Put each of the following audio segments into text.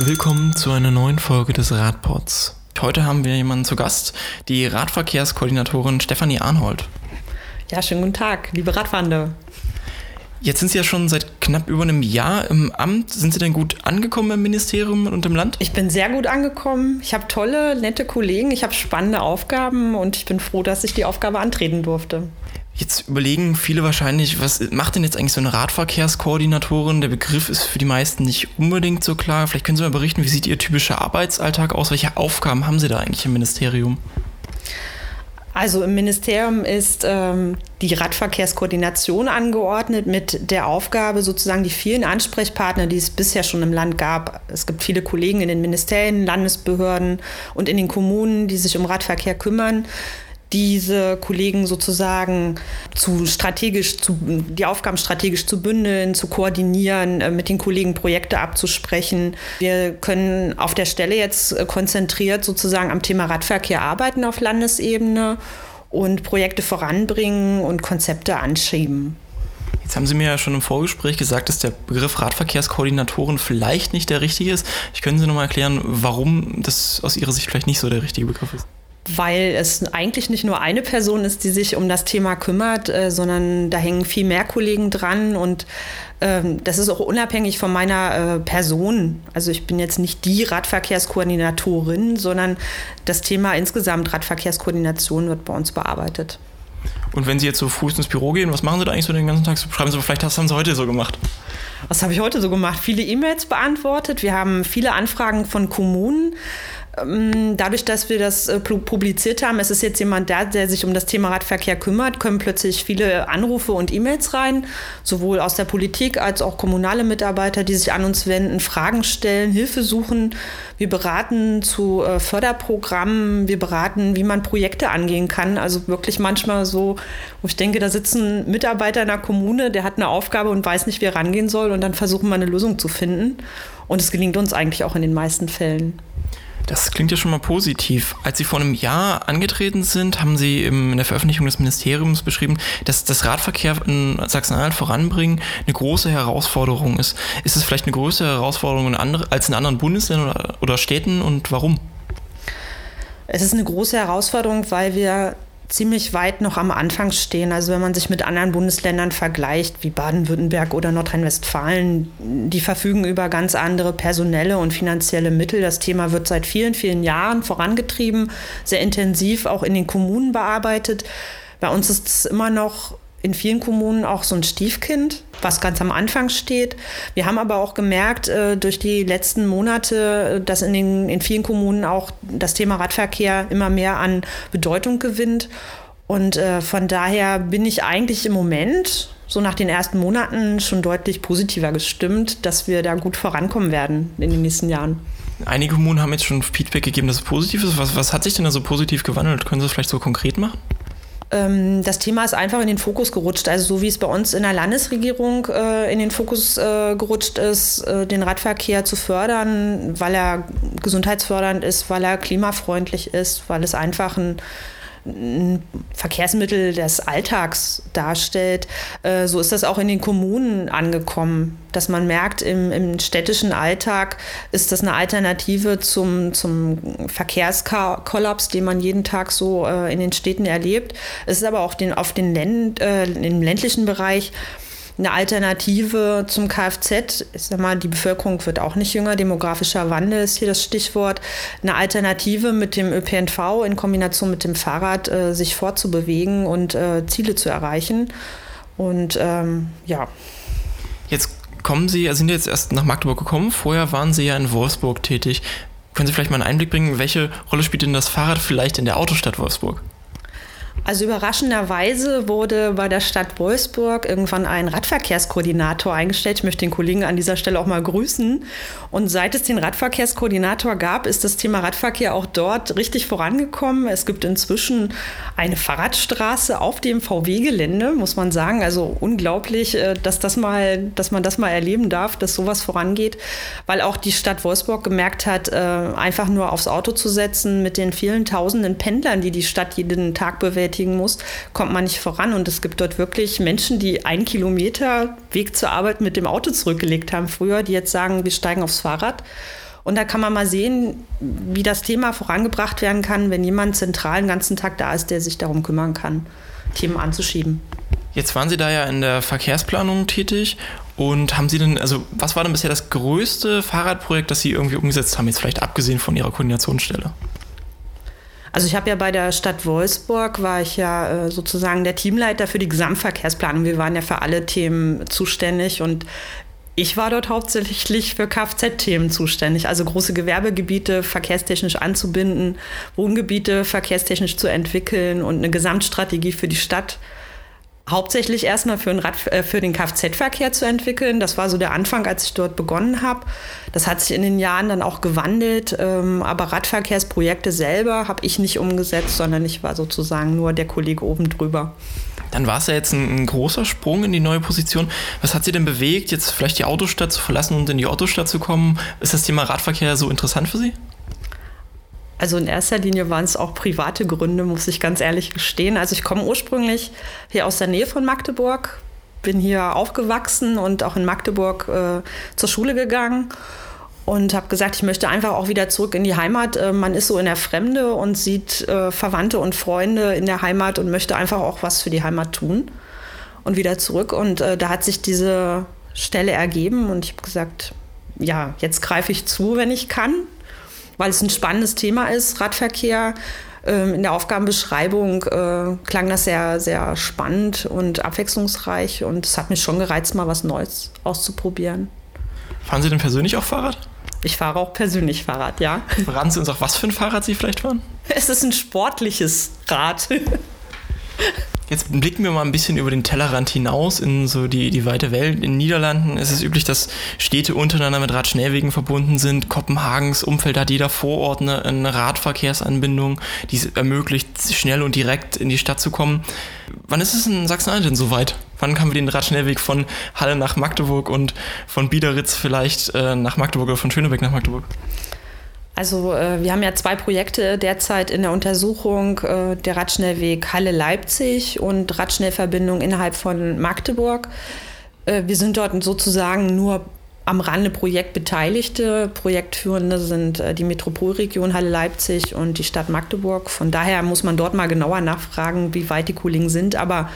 Willkommen zu einer neuen Folge des Radpods. Heute haben wir jemanden zu Gast, die Radverkehrskoordinatorin Stefanie Arnhold. Ja, schönen guten Tag, liebe Radfahrende. Jetzt sind Sie ja schon seit knapp über einem Jahr im Amt. Sind Sie denn gut angekommen im Ministerium und im Land? Ich bin sehr gut angekommen. Ich habe tolle, nette Kollegen. Ich habe spannende Aufgaben und ich bin froh, dass ich die Aufgabe antreten durfte. Jetzt überlegen viele wahrscheinlich, was macht denn jetzt eigentlich so eine Radverkehrskoordinatorin? Der Begriff ist für die meisten nicht unbedingt so klar. Vielleicht können Sie mal berichten, wie sieht Ihr typischer Arbeitsalltag aus? Welche Aufgaben haben Sie da eigentlich im Ministerium? Also im Ministerium ist ähm, die Radverkehrskoordination angeordnet mit der Aufgabe, sozusagen die vielen Ansprechpartner, die es bisher schon im Land gab. Es gibt viele Kollegen in den Ministerien, Landesbehörden und in den Kommunen, die sich um Radverkehr kümmern diese Kollegen sozusagen zu strategisch zu, die Aufgaben strategisch zu bündeln, zu koordinieren, äh, mit den Kollegen Projekte abzusprechen. Wir können auf der Stelle jetzt äh, konzentriert sozusagen am Thema Radverkehr arbeiten auf Landesebene und Projekte voranbringen und Konzepte anschieben. Jetzt haben Sie mir ja schon im Vorgespräch gesagt, dass der Begriff Radverkehrskoordinatoren vielleicht nicht der richtige ist. Ich können Sie noch mal erklären, warum das aus Ihrer Sicht vielleicht nicht so der richtige Begriff ist? Weil es eigentlich nicht nur eine Person ist, die sich um das Thema kümmert, äh, sondern da hängen viel mehr Kollegen dran und ähm, das ist auch unabhängig von meiner äh, Person. Also ich bin jetzt nicht die Radverkehrskoordinatorin, sondern das Thema insgesamt Radverkehrskoordination wird bei uns bearbeitet. Und wenn Sie jetzt so früh ins Büro gehen, was machen Sie da eigentlich so den ganzen Tag? Schreiben Sie, vielleicht was haben Sie heute so gemacht? Was habe ich heute so gemacht? Viele E-Mails beantwortet. Wir haben viele Anfragen von Kommunen. Ähm, dadurch, dass wir das äh, publiziert haben, es ist jetzt jemand da, der sich um das Thema Radverkehr kümmert, kommen plötzlich viele Anrufe und E-Mails rein, sowohl aus der Politik als auch kommunale Mitarbeiter, die sich an uns wenden, Fragen stellen, Hilfe suchen. Wir beraten zu äh, Förderprogrammen, wir beraten, wie man Projekte angehen kann. Also wirklich manchmal so, wo ich denke, da sitzen ein Mitarbeiter in der Kommune, der hat eine Aufgabe und weiß nicht, wie er rangehen soll und dann versuchen wir eine Lösung zu finden. Und es gelingt uns eigentlich auch in den meisten Fällen. Das klingt ja schon mal positiv. Als Sie vor einem Jahr angetreten sind, haben Sie in der Veröffentlichung des Ministeriums beschrieben, dass das Radverkehr in Sachsen-Anhalt voranbringen eine große Herausforderung ist. Ist es vielleicht eine größere Herausforderung als in anderen Bundesländern oder Städten und warum? Es ist eine große Herausforderung, weil wir ziemlich weit noch am Anfang stehen. Also wenn man sich mit anderen Bundesländern vergleicht, wie Baden-Württemberg oder Nordrhein-Westfalen, die verfügen über ganz andere personelle und finanzielle Mittel. Das Thema wird seit vielen, vielen Jahren vorangetrieben, sehr intensiv auch in den Kommunen bearbeitet. Bei uns ist es immer noch in vielen Kommunen auch so ein Stiefkind, was ganz am Anfang steht. Wir haben aber auch gemerkt äh, durch die letzten Monate, dass in, den, in vielen Kommunen auch das Thema Radverkehr immer mehr an Bedeutung gewinnt. Und äh, von daher bin ich eigentlich im Moment, so nach den ersten Monaten, schon deutlich positiver gestimmt, dass wir da gut vorankommen werden in den nächsten Jahren. Einige Kommunen haben jetzt schon Feedback gegeben, dass es positiv ist. Was, was hat sich denn da so positiv gewandelt? Können Sie das vielleicht so konkret machen? Ähm, das Thema ist einfach in den Fokus gerutscht. Also so wie es bei uns in der Landesregierung äh, in den Fokus äh, gerutscht ist, äh, den Radverkehr zu fördern, weil er gesundheitsfördernd ist, weil er klimafreundlich ist, weil es einfach ein ein Verkehrsmittel des Alltags darstellt. Äh, so ist das auch in den Kommunen angekommen, dass man merkt, im, im städtischen Alltag ist das eine Alternative zum, zum Verkehrskollaps, den man jeden Tag so äh, in den Städten erlebt. Es ist aber auch den, auf den Länd, äh, im ländlichen Bereich eine Alternative zum Kfz. Ich sag mal, die Bevölkerung wird auch nicht jünger. Demografischer Wandel ist hier das Stichwort. Eine Alternative mit dem ÖPNV in Kombination mit dem Fahrrad äh, sich fortzubewegen und äh, Ziele zu erreichen. Und ähm, ja. Jetzt kommen Sie, sind jetzt erst nach Magdeburg gekommen. Vorher waren Sie ja in Wolfsburg tätig. Können Sie vielleicht mal einen Einblick bringen, welche Rolle spielt denn das Fahrrad vielleicht in der Autostadt Wolfsburg? Also überraschenderweise wurde bei der Stadt Wolfsburg irgendwann ein Radverkehrskoordinator eingestellt. Ich möchte den Kollegen an dieser Stelle auch mal grüßen. Und seit es den Radverkehrskoordinator gab, ist das Thema Radverkehr auch dort richtig vorangekommen. Es gibt inzwischen eine Fahrradstraße auf dem VW-Gelände, muss man sagen. Also unglaublich, äh, dass, das mal, dass man das mal erleben darf, dass sowas vorangeht, weil auch die Stadt Wolfsburg gemerkt hat, äh, einfach nur aufs Auto zu setzen mit den vielen tausenden Pendlern, die die Stadt jeden Tag bewältigen bewältigen muss, kommt man nicht voran. Und es gibt dort wirklich Menschen, die einen Kilometer Weg zur Arbeit mit dem Auto zurückgelegt haben früher, die jetzt sagen, wir steigen aufs Fahrrad. Und da kann man mal sehen, wie das Thema vorangebracht werden kann, wenn jemand zentral den ganzen Tag da ist, der sich darum kümmern kann, Themen anzuschieben. Jetzt waren Sie da ja in der Verkehrsplanung tätig und haben Sie denn, also was war denn bisher das größte Fahrradprojekt, das Sie irgendwie umgesetzt haben, jetzt vielleicht abgesehen von Ihrer Koordinationsstelle? Also ich habe ja bei der Stadt Wolfsburg, war ich ja äh, sozusagen der Teamleiter für die Gesamtverkehrsplanung. Wir waren ja für alle Themen zuständig und ich war dort hauptsächlich für Kfz-Themen zuständig, also große Gewerbegebiete verkehrstechnisch anzubinden, Wohngebiete verkehrstechnisch zu entwickeln und eine Gesamtstrategie für die Stadt hauptsächlich erstmal für, äh, für den Kfz-Verkehr zu entwickeln. Das war so der Anfang, als ich dort begonnen habe. Das hat sich in den Jahren dann auch gewandelt. Ähm, aber Radverkehrsprojekte selber habe ich nicht umgesetzt, sondern ich war sozusagen nur der Kollege oben drüber. Dann war es ja jetzt ein, ein, großer Sprung in die neue Position. Was hat Sie denn bewegt, jetzt vielleicht die Autostadt zu verlassen und in die Autostadt zu kommen? Ist das Thema Radverkehr so interessant für Sie? Also in erster Linie waren es auch private Gründe, muss ich ganz ehrlich gestehen. Also ich komme ursprünglich hier aus der Nähe von Magdeburg, bin hier aufgewachsen und auch in Magdeburg äh, zur Schule gegangen und habe gesagt, ich möchte einfach auch wieder zurück in die Heimat. Äh, man ist so in der Fremde und sieht äh, Verwandte und Freunde in der Heimat und möchte einfach auch was für die Heimat tun und wieder zurück. Und äh, da hat sich diese Stelle ergeben und ich habe gesagt, ja, jetzt greife ich zu, wenn ich kann, weil es ein spannendes Thema ist, Radverkehr. Ähm, in der Aufgabenbeschreibung äh, klang das sehr, sehr spannend und abwechslungsreich und es hat mich schon gereizt, mal was Neues auszuprobieren. Fahren Sie denn persönlich auch Fahrrad? Ich fahre auch persönlich Fahrrad, ja. Verraten Sie uns auch, was für ein Fahrrad Sie vielleicht fahren? Es ist ein sportliches Rad. Jetzt blicken wir mal ein bisschen über den Tellerrand hinaus in so die, die weite Welt. In den Niederlanden ist es üblich, dass Städte untereinander mit Radschnellwegen verbunden sind. Kopenhagens Umfeld hat jeder Vorort eine, eine Radverkehrsanbindung, die es ermöglicht, schnell und direkt in die Stadt zu kommen. Wann ist es in Sachsen-Anhalt denn soweit? Wann kann wir den Radschnellweg von Halle nach Magdeburg und von Biederitz vielleicht äh, nach Magdeburg oder von Schönebeck nach Magdeburg? Also äh, wir haben ja zwei Projekte derzeit in der Untersuchung, äh, der Radschnellweg Halle-Leipzig und Radschnellverbindung innerhalb von Magdeburg. Äh, wir sind dort sozusagen nur am Rande Projektbeteiligte. Projektführende sind äh, die Metropolregion Halle-Leipzig und die Stadt Magdeburg. Von daher muss man dort mal genauer nachfragen, wie weit die Kollegen sind. Aber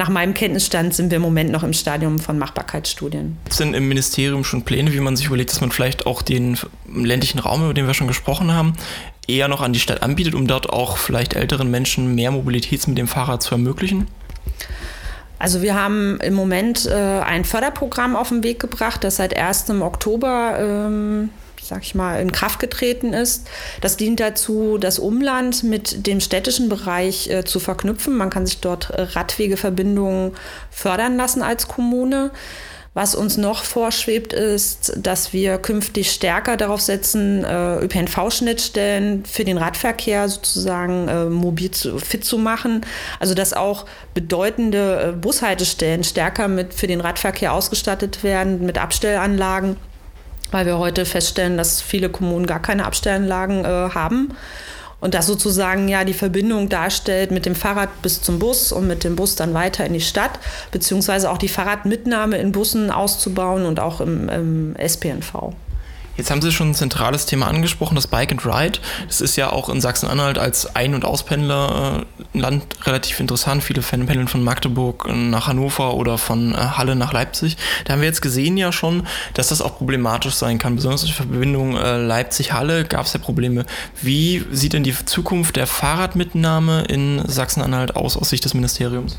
nach meinem Kenntnisstand sind wir im Moment noch im Stadium von Machbarkeitsstudien. Sind im Ministerium schon Pläne, wie man sich überlegt, dass man vielleicht auch den ländlichen Raum, über den wir schon gesprochen haben, eher noch an die Stadt anbietet, um dort auch vielleicht älteren Menschen mehr Mobilität mit dem Fahrrad zu ermöglichen? Also wir haben im Moment äh, ein Förderprogramm auf den Weg gebracht, das seit 1. Oktober ähm, sag ich mal, in Kraft getreten ist. Das dient dazu, das Umland mit dem städtischen Bereich äh, zu verknüpfen. Man kann sich dort äh, Radwegeverbindungen fördern lassen als Kommune. Was uns noch vorschwebt, ist, dass wir künftig stärker darauf setzen, äh, ÖPNV-Schnittstellen für den Radverkehr sozusagen äh, mobil zu, fit zu machen. Also dass auch bedeutende Bushaltestellen stärker mit für den Radverkehr ausgestattet werden mit Abstellanlagen weil wir heute feststellen, dass viele Kommunen gar keine Abstellanlagen äh, haben. Und das sozusagen ja die Verbindung darstellt mit dem Fahrrad bis zum Bus und mit dem Bus dann weiter in die Stadt, beziehungsweise auch die Fahrradmitnahme in Bussen auszubauen und auch im, im SPNV. Jetzt haben Sie schon ein zentrales Thema angesprochen, das Bike and Ride. Das ist ja auch in Sachsen-Anhalt als Ein- und Auspendlerland äh, relativ interessant. Viele pendeln von Magdeburg nach Hannover oder von äh, Halle nach Leipzig. Da haben wir jetzt gesehen ja schon, dass das auch problematisch sein kann. Besonders die Verbindung äh, Leipzig-Halle gab es ja Probleme. Wie sieht denn die Zukunft der Fahrradmitnahme in Sachsen-Anhalt aus, aus Sicht des Ministeriums?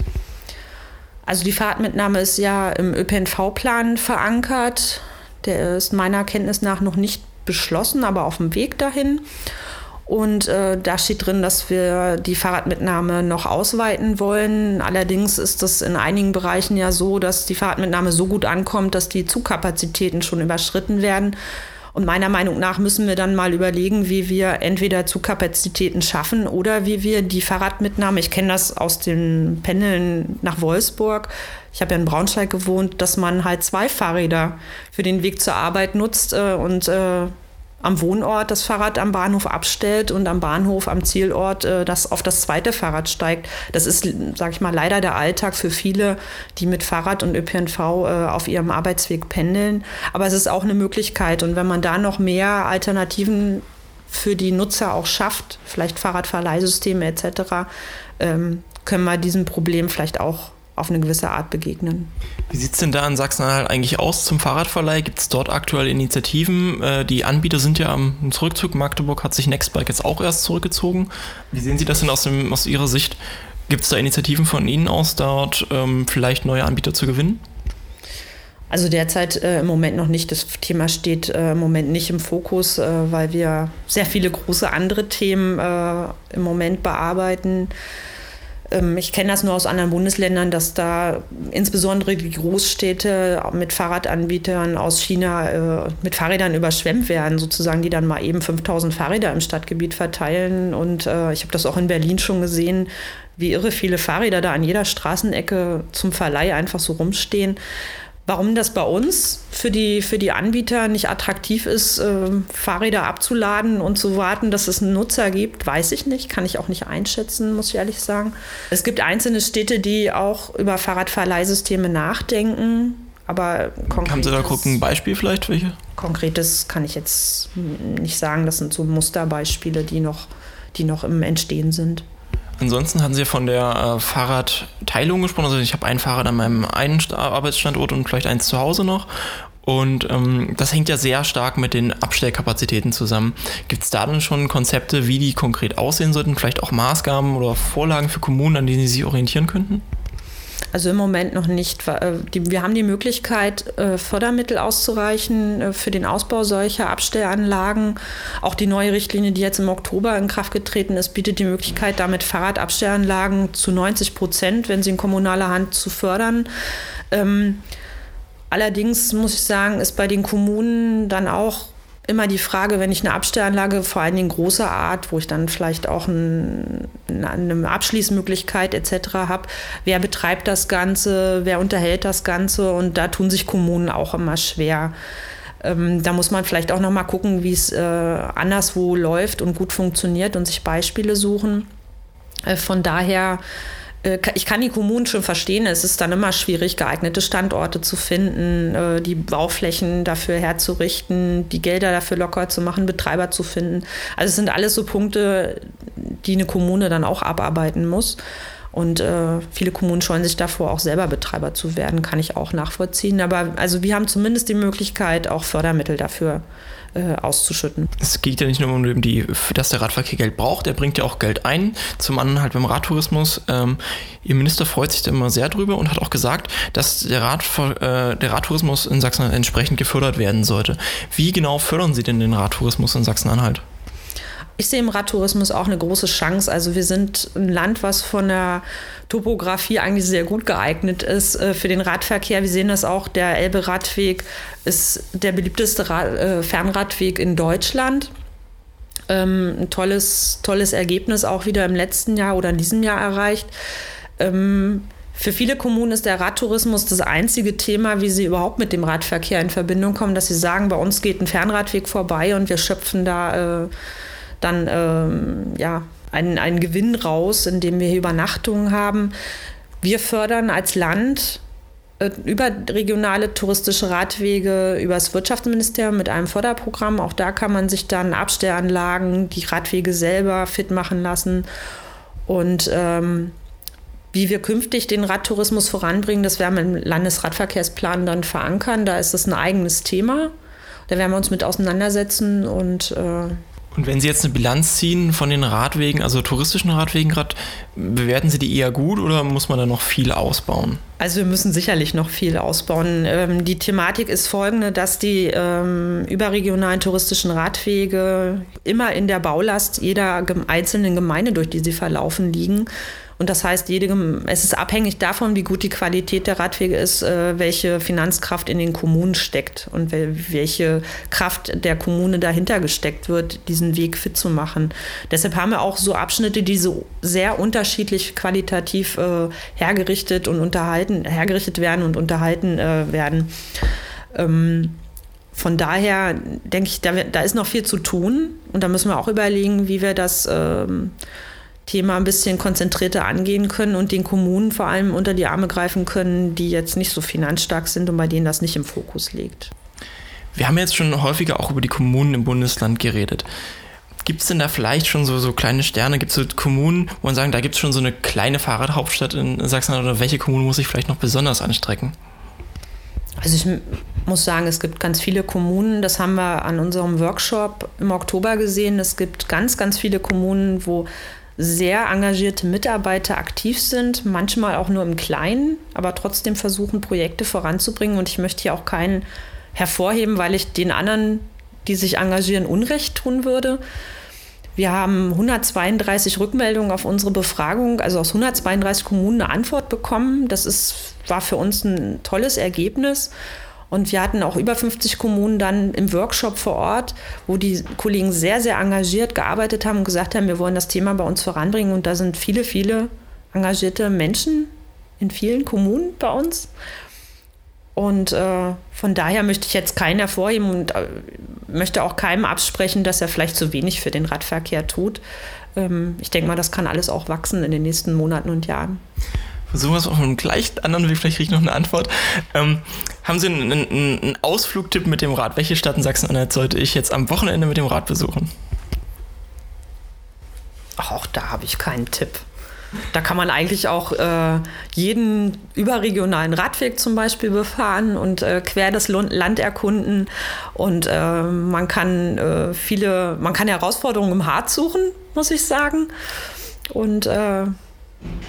Also die Fahrradmitnahme ist ja im ÖPNV-Plan verankert. Der ist meiner Kenntnis nach noch nicht beschlossen, aber auf dem Weg dahin. Und äh, da steht drin, dass wir die Fahrradmitnahme noch ausweiten wollen. Allerdings ist es in einigen Bereichen ja so, dass die Fahrradmitnahme so gut ankommt, dass die Zugkapazitäten schon überschritten werden. Und meiner Meinung nach müssen wir dann mal überlegen, wie wir entweder Zugkapazitäten schaffen oder wie wir die Fahrradmitnahme, ich kenne das aus den Pendeln nach Wolfsburg, ich habe ja in Braunschweig gewohnt, dass man halt zwei Fahrräder für den Weg zur Arbeit nutzt äh, und äh, am Wohnort das Fahrrad am Bahnhof abstellt und am Bahnhof am Zielort äh, das auf das zweite Fahrrad steigt. Das ist, sage ich mal, leider der Alltag für viele, die mit Fahrrad und ÖPNV äh, auf ihrem Arbeitsweg pendeln. Aber es ist auch eine Möglichkeit. Und wenn man da noch mehr Alternativen für die Nutzer auch schafft, vielleicht Fahrradverleihsysteme etc., ähm, können wir diesem Problem vielleicht auch auf eine gewisse Art begegnen. Wie sieht es denn da in Sachsen-Anhalt eigentlich aus zum Fahrradverleih? Gibt es dort aktuell Initiativen? Äh, die Anbieter sind ja am Zurückzug. Magdeburg hat sich Nextbike jetzt auch erst zurückgezogen. Wie sehen Sie das denn aus, dem, aus Ihrer Sicht? Gibt es da Initiativen von Ihnen aus, dort ähm, vielleicht neue Anbieter zu gewinnen? Also derzeit äh, im Moment noch nicht. Das Thema steht äh, im Moment nicht im Fokus, äh, weil wir sehr viele große andere Themen äh, im Moment bearbeiten. Ähm, ich kenne das nur aus anderen Bundesländern, dass da insbesondere die Großstädte mit Fahrradanbietern aus China äh, mit Fahrrädern überschwemmt werden, sozusagen, die dann mal eben 5000 Fahrräder im Stadtgebiet verteilen. Und äh, ich habe das auch in Berlin schon gesehen, wie irre viele Fahrräder da an jeder Straßenecke zum Verleih einfach so rumstehen. Warum das bei uns für die, für die Anbieter nicht attraktiv ist, äh, Fahrräder abzuladen und zu warten, dass es einen Nutzer gibt, weiß ich nicht. Kann ich auch nicht einschätzen, muss ich ehrlich sagen. Es gibt einzelne Städte, die auch über Fahrradverleihsysteme nachdenken. Aber Haben Sie da gucken, ein Beispiel vielleicht welche? Konkretes kann ich jetzt nicht sagen. Das sind so Musterbeispiele, die noch, die noch im Entstehen sind. Ansonsten hatten Sie von der äh, Fahrradteilung gesprochen. Also ich habe ein Fahrrad an meinem einen Arbeitsstandort und vielleicht eins zu Hause noch. Und ähm, das hängt ja sehr stark mit den Abstellkapazitäten zusammen. Gibt es da dann schon Konzepte, wie die konkret aussehen sollten? Vielleicht auch Maßgaben oder Vorlagen für Kommunen, an denen Sie sich orientieren könnten? Also im Moment noch nicht. Äh, wir haben die Möglichkeit, äh, Fördermittel auszureichen äh, für den Ausbau solcher Abstellanlagen. Auch die neue Richtlinie, die jetzt im Oktober in Kraft getreten ist, bietet die Möglichkeit, damit Fahrradabstellanlagen zu 90 Prozent, wenn sie in kommunaler Hand zu fördern. Ähm, allerdings muss ich sagen, ist bei den Kommunen dann auch immer die Frage, wenn ich eine Abstellanlage, vor allen Dingen großer Art, wo ich dann vielleicht auch ein, eine Abschließmöglichkeit etc. habe, wer betreibt das Ganze, wer unterhält das Ganze und da tun sich Kommunen auch immer schwer. Ähm, da muss man vielleicht auch noch mal gucken, wie es äh, anderswo läuft und gut funktioniert und sich Beispiele suchen. Äh, von daher ich kann die Kommunen schon verstehen, es ist dann immer schwierig, geeignete Standorte zu finden, äh, die Bauflächen dafür herzurichten, die Gelder dafür locker zu machen, Betreiber zu finden. Also es sind alles so Punkte, die eine Kommune dann auch abarbeiten muss. Und äh, viele Kommunen scheuen sich davor, auch selber Betreiber zu werden, kann ich auch nachvollziehen. Aber also wir haben zumindest die Möglichkeit, auch Fördermittel dafür äh, auszuschütten. Es geht ja nicht nur um die, dass der Radverkehr Geld braucht, er bringt ja auch Geld ein. Zum anderen halt beim Radtourismus. Ähm, Ihr Minister freut sich da immer sehr drüber und hat auch gesagt, dass der, Rad, äh, der Radtourismus in Sachsen entsprechend gefördert werden sollte. Wie genau fördern Sie denn den Radtourismus in Sachsen-Anhalt? Ich sehe im Radtourismus auch eine große Chance. Also wir sind ein Land, was von der Topografie eigentlich sehr gut geeignet ist äh, für den Radverkehr. Wir sehen das auch, der Elbe-Radweg ist der beliebteste äh, Fernradweg in Deutschland. Ähm, ein tolles, tolles Ergebnis auch wieder im letzten Jahr oder in diesem Jahr erreicht. Ähm, für viele Kommunen ist der Radtourismus das einzige Thema, wie sie überhaupt mit dem Radverkehr in Verbindung kommen, dass sie sagen, bei uns geht ein Fernradweg vorbei und wir schöpfen da äh, dann ähm, ja, einen, einen Gewinn raus, indem wir hier Übernachtungen haben. Wir fördern als Land äh, über regionale touristische Radwege, über das Wirtschaftsministerium mit einem Förderprogramm. Auch da kann man sich dann Abstellanlagen, die Radwege selber fit machen lassen. Und ähm, wie wir künftig den Radtourismus voranbringen, das werden wir im Landesradverkehrsplan dann verankern. Da ist es ein eigenes Thema. Da werden wir uns mit auseinandersetzen und äh, und wenn Sie jetzt eine Bilanz ziehen von den Radwegen, also touristischen Radwegen gerade, bewerten Sie die eher gut oder muss man da noch viel ausbauen? Also wir müssen sicherlich noch viel ausbauen. Ähm, die Thematik ist folgende, dass die ähm, überregionalen touristischen Radwege immer in der Baulast jeder einzelnen Gemeinde, durch die sie verlaufen, liegen. Und das heißt, jede, es ist abhängig davon, wie gut die Qualität der Radwege ist, äh, welche Finanzkraft in den Kommunen steckt und welche Kraft der Kommune dahinter gesteckt wird, diesen Weg fit zu machen. Deshalb haben wir auch so Abschnitte, die so sehr unterschiedlich qualitativ äh, hergerichtet und unterhalten, hergerichtet werden und unterhalten äh, werden. Ähm, von daher denke ich, da, ist noch viel zu tun und da müssen wir auch überlegen, wie wir das ähm, Thema ein bisschen konzentrierter angehen können und den Kommunen vor allem unter die Arme greifen können, die jetzt nicht so finanzstark sind und bei denen das nicht im Fokus liegt. Wir haben jetzt schon häufiger auch über die Kommunen im Bundesland geredet. Gibt es denn da vielleicht schon so, so kleine Sterne? Gibt es so Kommunen, wo man sagen, da gibt es schon so eine kleine Fahrradhauptstadt in Sachsen oder welche Kommune muss sich vielleicht noch besonders anstrecken? Also ich muss sagen, es gibt ganz viele Kommunen, das haben wir an unserem Workshop im Oktober gesehen. Es gibt ganz, ganz viele Kommunen, wo sehr engagierte Mitarbeiter aktiv sind, manchmal auch nur im Kleinen, aber trotzdem versuchen, Projekte voranzubringen. Und ich möchte hier auch keinen hervorheben, weil ich den anderen, die sich engagieren, Unrecht tun würde. Wir haben 132 Rückmeldungen auf unsere Befragung, also aus 132 Kommunen eine Antwort bekommen. Das ist, war für uns ein tolles Ergebnis. Und wir hatten auch über 50 Kommunen dann im Workshop vor Ort, wo die Kollegen sehr, sehr engagiert gearbeitet haben und gesagt haben, wir wollen das Thema bei uns voranbringen. Und da sind viele, viele engagierte Menschen in vielen Kommunen bei uns. Und äh, von daher möchte ich jetzt keinen hervorheben und äh, möchte auch keinem absprechen, dass er vielleicht zu wenig für den Radverkehr tut. Ähm, ich denke mal, das kann alles auch wachsen in den nächsten Monaten und Jahren versuchen wir es auf einem gleich anderen Weg, vielleicht kriege ich noch eine Antwort. Ähm, haben Sie einen, einen, einen Ausflugtipp mit dem Rad? Welche Stadt in Sachsen-Anhalt sollte ich jetzt am Wochenende mit dem Rad besuchen? Auch da habe ich keinen Tipp. Da kann man eigentlich auch äh, jeden überregionalen Radweg zum Beispiel befahren und äh, quer das Land erkunden. Und äh, man kann äh, viele, man kann Herausforderungen im Harz suchen, muss ich sagen. Und äh,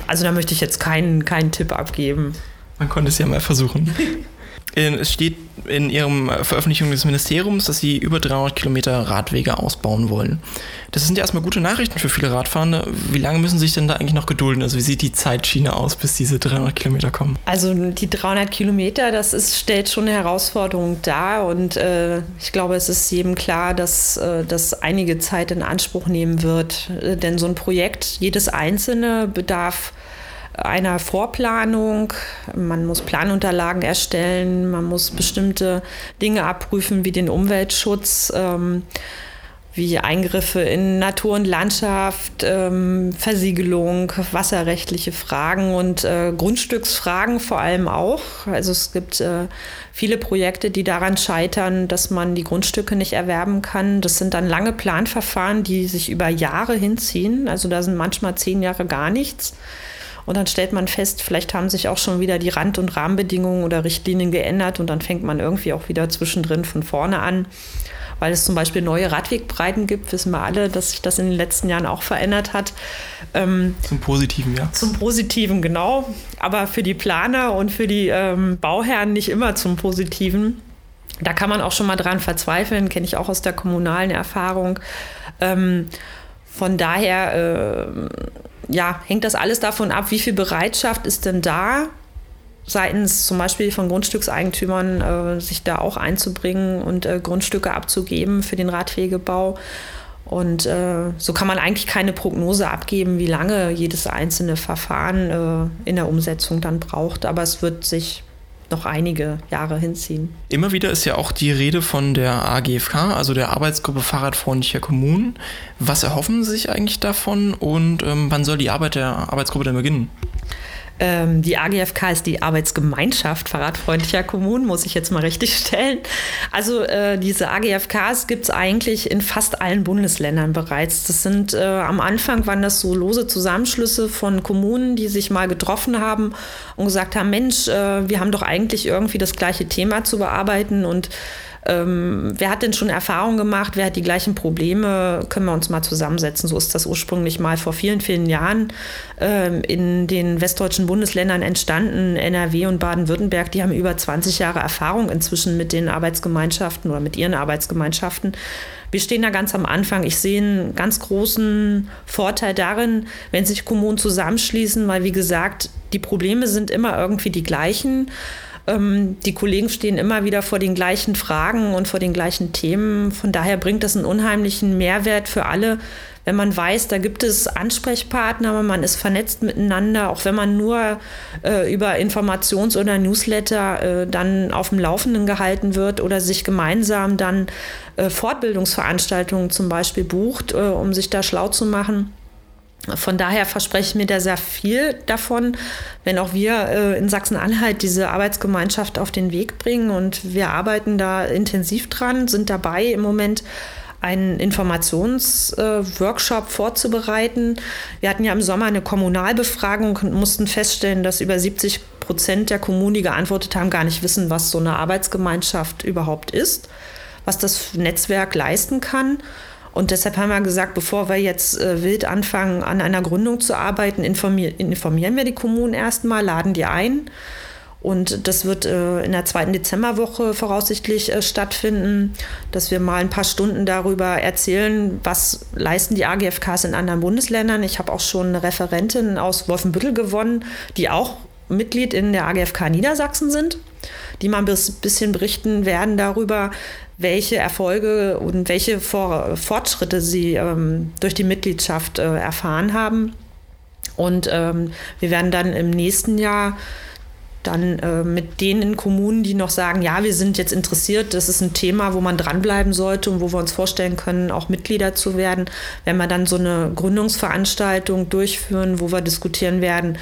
also da möchte ich jetzt keinen, keinen Tipp abgeben. Man konnte es ja mal versuchen. es steht in Ihrem Veröffentlichung des Ministeriums, dass Sie über 300 Kilometer Radwege ausbauen wollen. Das sind ja erstmal gute Nachrichten für viele Radfahrende. Wie lange müssen Sie sich denn da eigentlich noch gedulden? Also wie sieht die Zeitschiene aus, bis diese 300 Kilometer kommen? Also die 300 Kilometer, das ist, stellt schon eine Herausforderung dar und äh, ich glaube, es ist jedem klar, dass äh, das einige Zeit in Anspruch nehmen wird. Äh, denn so ein Projekt, jedes einzelne bedarf einer Vorplanung. Man muss Planunterlagen erstellen, man muss bestimmte Dinge abprüfen wie den Umweltschutz. Ähm, wie Eingriffe in Natur und Landschaft, ähm, Versiegelung, wasserrechtliche Fragen und äh, Grundstücksfragen vor allem auch. Also es gibt äh, viele Projekte, die daran scheitern, dass man die Grundstücke nicht erwerben kann. Das sind dann lange Planverfahren, die sich über Jahre hinziehen. Also da sind manchmal zehn Jahre gar nichts. Und dann stellt man fest, vielleicht haben sich auch schon wieder die Rand- und Rahmenbedingungen oder Richtlinien geändert und dann fängt man irgendwie auch wieder zwischendrin von vorne an. Weil es zum Beispiel neue Radwegbreiten gibt, wissen wir alle, dass sich das in den letzten Jahren auch verändert hat. Ähm, zum Positiven, ja. Zum Positiven, genau. Aber für die Planer und für die ähm, Bauherren nicht immer zum Positiven. Da kann man auch schon mal dran verzweifeln, kenne ich auch aus der kommunalen Erfahrung. Ähm, von daher äh, ja, hängt das alles davon ab, wie viel Bereitschaft ist denn da, seitens zum Beispiel von Grundstückseigentümern, äh, sich da auch einzubringen und äh, Grundstücke abzugeben für den Radwegebau. Und äh, so kann man eigentlich keine Prognose abgeben, wie lange jedes einzelne Verfahren äh, in der Umsetzung dann braucht. Aber es wird sich noch einige Jahre hinziehen. Immer wieder ist ja auch die Rede von der AGFK, also der Arbeitsgruppe Fahrradfreundlicher Kommunen. Was erhoffen Sie sich eigentlich davon und ähm, wann soll die Arbeit der Arbeitsgruppe denn beginnen? Ähm, die AGFK ist die Arbeitsgemeinschaft fahrradfreundlicher Kommunen, muss ich jetzt mal richtig stellen. Also äh, diese AGFKs gibt es eigentlich in fast allen Bundesländern bereits. Das sind äh, am Anfang waren das so lose Zusammenschlüsse von Kommunen, die sich mal getroffen haben und gesagt haben, Mensch, äh, wir haben doch eigentlich irgendwie das gleiche Thema zu bearbeiten und ähm, wer hat denn schon Erfahrung gemacht, wer hat die gleichen Probleme, können wir uns mal zusammensetzen. So ist das ursprünglich mal vor vielen, vielen Jahren ähm, in den westdeutschen Bundesländern entstanden. NRW und Baden-Württemberg, die haben über 20 Jahre Erfahrung inzwischen mit den Arbeitsgemeinschaften oder mit ihren Arbeitsgemeinschaften. Wir stehen da ganz am Anfang. Ich sehe einen ganz großen Vorteil darin, wenn sich Kommunen zusammenschließen, weil wie gesagt, die Probleme sind immer irgendwie die gleichen. Ähm, die Kollegen stehen immer wieder vor den gleichen Fragen und vor den gleichen Themen. Von daher bringt das einen unheimlichen Mehrwert für alle, wenn man weiß, da gibt es Ansprechpartner, man ist vernetzt miteinander, auch wenn man nur äh, über Informations- oder Newsletter äh, dann auf dem Laufenden gehalten wird oder sich gemeinsam dann äh, Fortbildungsveranstaltungen zum Beispiel bucht, äh, um sich da schlau zu machen. Von daher verspreche ich mir da sehr viel davon, wenn auch wir äh, in Sachsen-Anhalt diese Arbeitsgemeinschaft auf den Weg bringen. Und wir arbeiten da intensiv dran, sind dabei im Moment einen Informationsworkshop vorzubereiten. Wir hatten ja im Sommer eine Kommunalbefragung und mussten feststellen, dass über 70 Prozent der Kommunen, die geantwortet haben, gar nicht wissen, was so eine Arbeitsgemeinschaft überhaupt ist, was das Netzwerk leisten kann. Und deshalb haben wir gesagt, bevor wir jetzt äh, wild anfangen, an einer Gründung zu arbeiten, informier informieren wir die Kommunen erstmal, laden die ein und das wird äh, in der zweiten Dezemberwoche voraussichtlich äh, stattfinden, dass wir mal ein paar Stunden darüber erzählen, was leisten die AGFKs in anderen Bundesländern. Ich habe auch schon eine Referentin aus Wolfenbüttel gewonnen, die auch Mitglied in der AGFK Niedersachsen sind, die mal ein bisschen berichten werden darüber, welche Erfolge und welche Vor Fortschritte sie ähm, durch die Mitgliedschaft äh, erfahren haben. Und ähm, wir werden dann im nächsten Jahr dann äh, mit denen Kommunen, die noch sagen, ja, wir sind jetzt interessiert, das ist ein Thema, wo man dranbleiben sollte und wo wir uns vorstellen können, auch Mitglieder zu werden, wenn wir dann so eine Gründungsveranstaltung durchführen, wo wir diskutieren werden,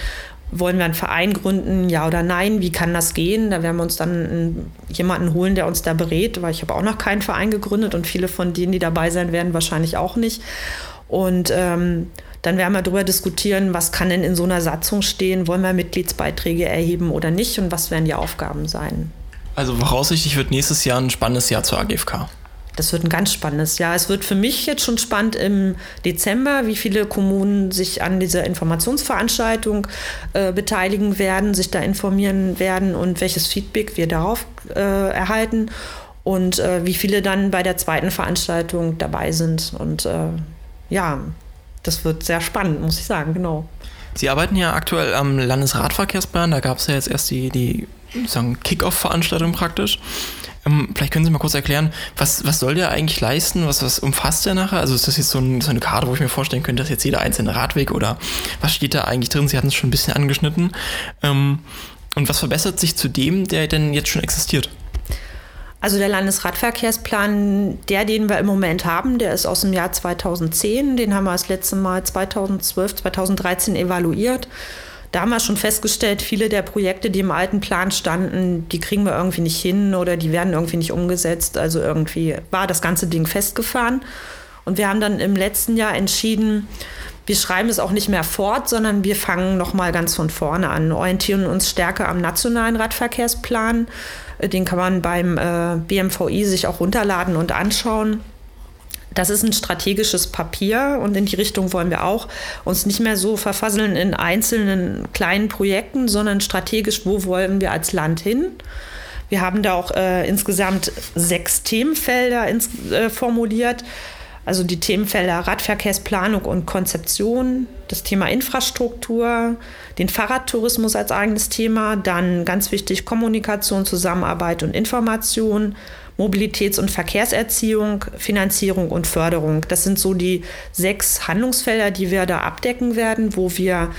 wollen wir einen Verein gründen, ja oder nein, wie kann das gehen? Da werden wir uns dann jemanden holen, der uns da berät, weil ich habe auch noch keinen Verein gegründet und viele von denen, die dabei sein werden, wahrscheinlich auch nicht. Und ähm, dann werden wir darüber diskutieren, was kann denn in so einer Satzung stehen, wollen wir Mitgliedsbeiträge erheben oder nicht und was werden die Aufgaben sein. Also voraussichtlich wird nächstes Jahr ein spannendes Jahr zur AGFK. Das wird ein ganz spannendes Jahr. Es wird für mich jetzt schon spannend im Dezember, wie viele Kommunen sich an dieser Informationsveranstaltung äh, beteiligen werden, sich da informieren werden und welches Feedback wir darauf äh, erhalten und äh, wie viele dann bei der zweiten Veranstaltung dabei sind. Und äh, ja, das wird sehr spannend, muss ich sagen, genau. Sie arbeiten ja aktuell am Landesradverkehrsplan. Da gab es ja jetzt erst die, die Kick-Off-Veranstaltung praktisch. Ähm, vielleicht können Sie mal kurz erklären, was, was soll der eigentlich leisten? Was, was umfasst der nachher? Also ist das jetzt so, ein, so eine Karte, wo ich mir vorstellen könnte, dass jetzt jeder einzelne Radweg oder was steht da eigentlich drin? Sie hatten es schon ein bisschen angeschnitten. Ähm, und was verbessert sich zu dem, der denn jetzt schon existiert? Also der Landesradverkehrsplan, der, den wir im Moment haben, der ist aus dem Jahr 2010. Den haben wir das letzte Mal 2012, 2013 evaluiert. Da haben wir schon festgestellt, viele der Projekte, die im alten Plan standen, die kriegen wir irgendwie nicht hin oder die werden irgendwie nicht umgesetzt. Also irgendwie war das ganze Ding festgefahren. Und wir haben dann im letzten Jahr entschieden, wir schreiben es auch nicht mehr fort, sondern wir fangen nochmal ganz von vorne an, orientieren uns stärker am nationalen Radverkehrsplan den kann man beim äh, BMVI sich auch runterladen und anschauen. Das ist ein strategisches Papier und in die Richtung wollen wir auch uns nicht mehr so verfasseln in einzelnen kleinen Projekten, sondern strategisch, wo wollen wir als Land hin? Wir haben da auch äh, insgesamt sechs Themenfelder ins, äh, formuliert. Also die Themenfelder Radverkehrsplanung und Konzeption, das Thema Infrastruktur, den Fahrradtourismus als eigenes Thema, dann ganz wichtig Kommunikation, Zusammenarbeit und Information, Mobilitäts- und Verkehrserziehung, Finanzierung und Förderung. Das sind so die sechs Handlungsfelder, die wir da abdecken werden, wo wir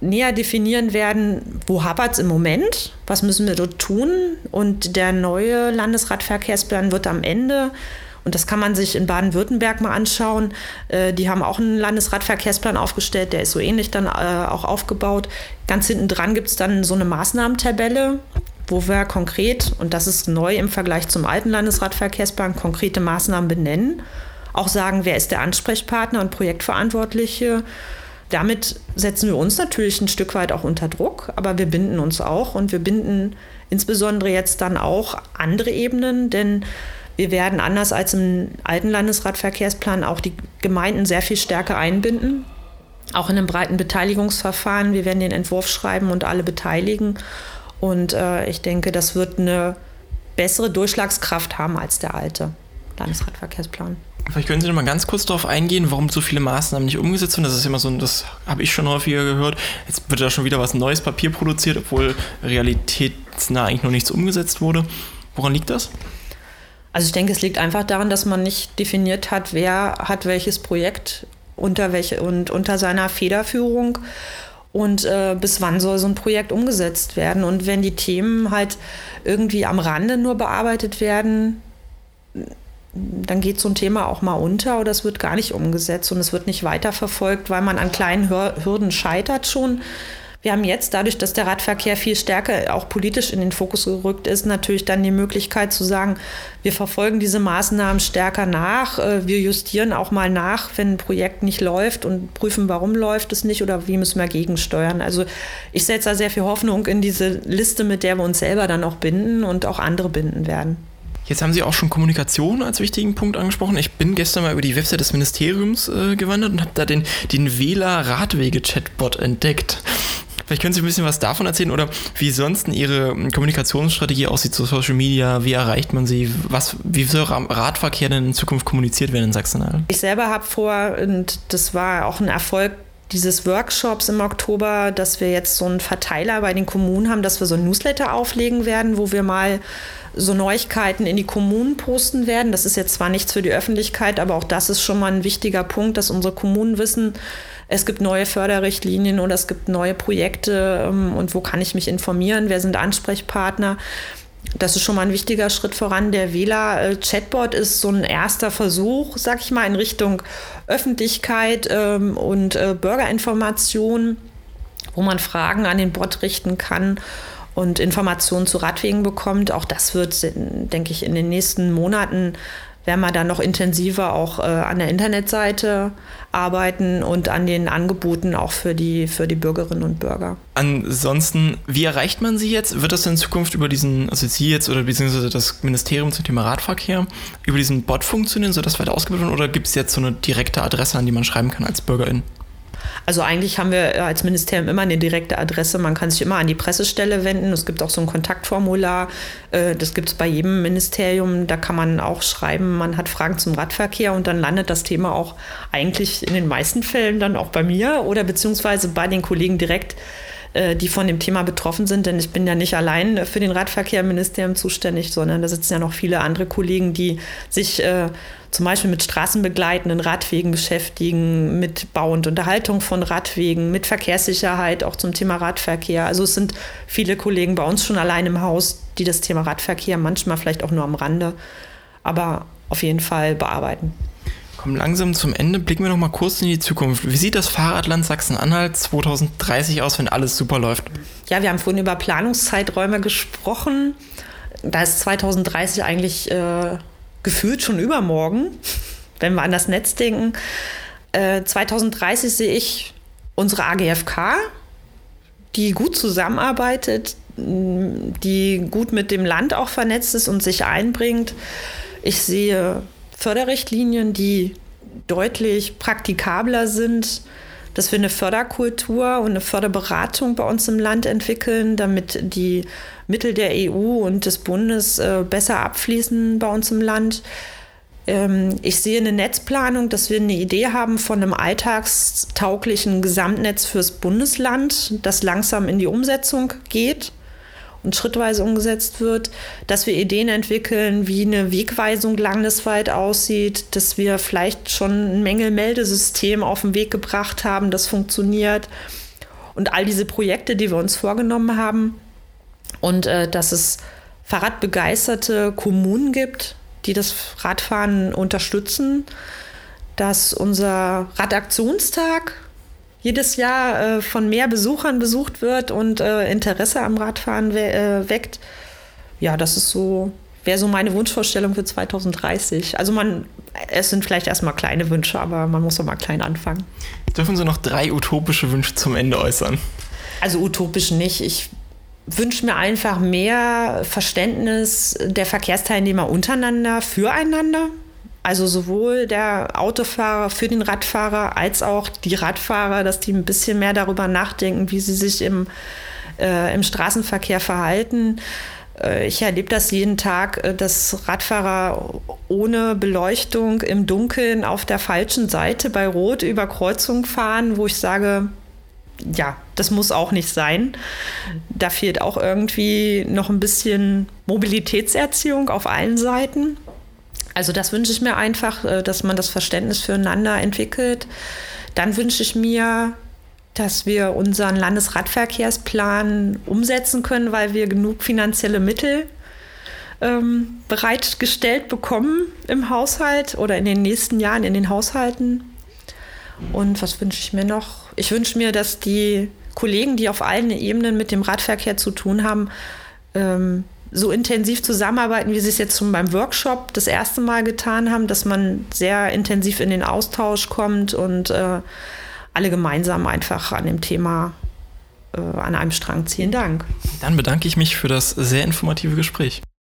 näher definieren werden, wo hapert es im Moment, was müssen wir dort tun. Und der neue Landesradverkehrsplan wird am Ende und das kann man sich in Baden-Württemberg mal anschauen. Äh, die haben auch einen Landesradverkehrsplan aufgestellt, der ist so ähnlich dann äh, auch aufgebaut. Ganz hinten dran gibt es dann so eine Maßnahmentabelle, wo wir konkret, und das ist neu im Vergleich zum alten Landesradverkehrsplan, konkrete Maßnahmen benennen. Auch sagen, wer ist der Ansprechpartner und Projektverantwortliche. Damit setzen wir uns natürlich ein Stück weit auch unter Druck, aber wir binden uns auch und wir binden insbesondere jetzt dann auch andere Ebenen, denn wir werden anders als im alten Landesradverkehrsplan auch die Gemeinden sehr viel stärker einbinden, auch in einem breiten Beteiligungsverfahren. Wir werden den Entwurf schreiben und alle beteiligen. Und äh, ich denke, das wird eine bessere Durchschlagskraft haben als der alte Landesradverkehrsplan. Vielleicht können Sie noch mal ganz kurz darauf eingehen, warum so viele Maßnahmen nicht umgesetzt werden. Das ist immer so, das habe ich schon häufiger gehört. Jetzt wird da schon wieder was neues Papier produziert, obwohl realitätsnah eigentlich noch nichts umgesetzt wurde. Woran liegt das? Also ich denke, es liegt einfach daran, dass man nicht definiert hat, wer hat welches Projekt unter welche und unter seiner Federführung und äh, bis wann soll so ein Projekt umgesetzt werden. Und wenn die Themen halt irgendwie am Rande nur bearbeitet werden, dann geht so ein Thema auch mal unter oder es wird gar nicht umgesetzt und es wird nicht weiterverfolgt, weil man an kleinen Hürden scheitert schon. Wir haben jetzt, dadurch, dass der Radverkehr viel stärker auch politisch in den Fokus gerückt ist, natürlich dann die Möglichkeit zu sagen, wir verfolgen diese Maßnahmen stärker nach. Äh, wir justieren auch mal nach, wenn ein Projekt nicht läuft und prüfen, warum läuft es nicht oder wie müssen wir gegensteuern. Also ich setze da sehr viel Hoffnung in diese Liste, mit der wir uns selber dann auch binden und auch andere binden werden. Jetzt haben Sie auch schon Kommunikation als wichtigen Punkt angesprochen. Ich bin gestern mal über die Website des Ministeriums äh, gewandert und habe da den, den Wähler-Radwege-Chatbot entdeckt. Vielleicht können Sie ein bisschen was davon erzählen oder wie sonst Ihre Kommunikationsstrategie aussieht zu Social Media. Wie erreicht man sie? Was, wie soll Radverkehr denn in Zukunft kommuniziert werden in Sachsen-Anhalt? Ich selber habe vor, und das war auch ein Erfolg dieses Workshops im Oktober, dass wir jetzt so einen Verteiler bei den Kommunen haben, dass wir so ein Newsletter auflegen werden, wo wir mal so Neuigkeiten in die Kommunen posten werden. Das ist jetzt zwar nichts für die Öffentlichkeit, aber auch das ist schon mal ein wichtiger Punkt, dass unsere Kommunen wissen, es gibt neue Förderrichtlinien oder es gibt neue Projekte ähm, und wo kann ich mich informieren, wer sind Ansprechpartner. Das ist schon mal ein wichtiger Schritt voran. Der Wähler-Chatbot ist so ein erster Versuch, sag ich mal, in Richtung Öffentlichkeit ähm, und äh, Bürgerinformation, wo man Fragen an den Bot richten kann und Informationen zu Radwegen bekommt. Auch das wird, denke ich, in den nächsten Monaten werden wir dann noch intensiver auch äh, an der Internetseite arbeiten und an den Angeboten auch für die, für die Bürgerinnen und Bürger. Ansonsten, wie erreicht man Sie jetzt? Wird das in Zukunft über diesen, also Sie jetzt oder beziehungsweise das Ministerium zum Thema Radverkehr, über diesen Bot funktionieren, sodass weiter ausgebildet wird oder gibt es jetzt so eine direkte Adresse, an die man schreiben kann als Bürgerin? Also eigentlich haben wir als Ministerium immer eine direkte Adresse. Man kann sich immer an die Pressestelle wenden. Es gibt auch so ein Kontaktformular. Äh, das gibt es bei jedem Ministerium. Da kann man auch schreiben, man hat Fragen zum Radverkehr und dann landet das Thema auch eigentlich in den meisten Fällen dann auch bei mir oder beziehungsweise bei den Kollegen direkt äh, die von dem Thema betroffen sind, denn ich bin ja nicht allein für den Radverkehr im Ministerium zuständig, sondern da sitzen ja noch viele andere Kollegen, die sich äh, zum Beispiel mit straßenbegleitenden Radwegen beschäftigen, mit Bau und Unterhaltung von Radwegen, mit Verkehrssicherheit, auch zum Thema Radverkehr. Also es sind viele Kollegen bei uns schon allein im Haus, die das Thema Radverkehr manchmal vielleicht auch nur am Rande, aber auf jeden Fall bearbeiten. Kommen langsam zum Ende. Blicken wir noch mal kurz in die Zukunft. Wie sieht das Fahrradland Sachsen-Anhalt 2030 aus, wenn alles super läuft? Ja, wir haben vorhin über Planungszeiträume gesprochen. Da ist 2030 eigentlich äh, gefühlt schon übermorgen, wenn wir an das Netz denken. Äh, 2030 sehe ich unsere AGFK, die gut zusammenarbeitet, die gut mit dem Land auch vernetzt ist und sich einbringt. Ich sehe Förderrichtlinien, die deutlich praktikabler sind, dass wir eine Förderkultur und eine Förderberatung bei uns im Land entwickeln, damit die Mittel der EU und des Bundes äh, besser abfließen bei uns im Land. Ähm, ich sehe eine Netzplanung, dass wir eine Idee haben von einem alltagstauglichen Gesamtnetz fürs Bundesland, das langsam in die Umsetzung geht und schrittweise umgesetzt wird, dass wir Ideen entwickeln, wie eine Wegweisung landesweit aussieht, dass wir vielleicht schon ein Mängelmeldesystem auf den Weg gebracht haben, das funktioniert. Und all diese Projekte, die wir uns vorgenommen haben, und äh, dass es Fahrradbegeisterte Kommunen gibt, die das Radfahren unterstützen, dass unser Radaktionstag jedes Jahr äh, von mehr Besuchern besucht wird und äh, Interesse am Radfahren we äh, weckt. Ja, das ist so, wäre so meine Wunschvorstellung für 2030. Also man, es sind vielleicht erstmal kleine Wünsche, aber man muss doch mal klein anfangen. Dürfen Sie noch drei utopische Wünsche zum Ende äußern? Also utopisch nicht. Ich wünsche mir einfach mehr Verständnis der Verkehrsteilnehmer untereinander, füreinander. Also sowohl der Autofahrer für den Radfahrer als auch die Radfahrer, dass die ein bisschen mehr darüber nachdenken, wie sie sich im, äh, im Straßenverkehr verhalten. Äh, ich erlebe das jeden Tag, äh, dass Radfahrer ohne Beleuchtung im Dunkeln auf der falschen Seite bei Rot über Kreuzung fahren, wo ich sage, ja, das muss auch nicht sein. Da fehlt auch irgendwie noch ein bisschen Mobilitätserziehung auf allen Seiten. Also das wünsche ich mir einfach, äh, dass man das Verständnis füreinander entwickelt. Dann wünsche ich mir, dass wir unseren Landesradverkehrsplan umsetzen können, weil wir genug finanzielle Mittel ähm, bereitgestellt bekommen im Haushalt oder in den nächsten Jahren in den Haushalten. Und was wünsche ich mir noch? Ich wünsche mir, dass die Kollegen, die auf allen Ebenen mit dem Radverkehr zu tun haben, ähm, so intensiv zusammenarbeiten, wie sie es jetzt schon beim Workshop das erste Mal getan haben, dass man sehr intensiv in den Austausch kommt und äh, alle gemeinsam einfach an dem Thema äh, an einem Strang ziehen. Dank. Dann bedanke ich mich für das sehr informative Gespräch.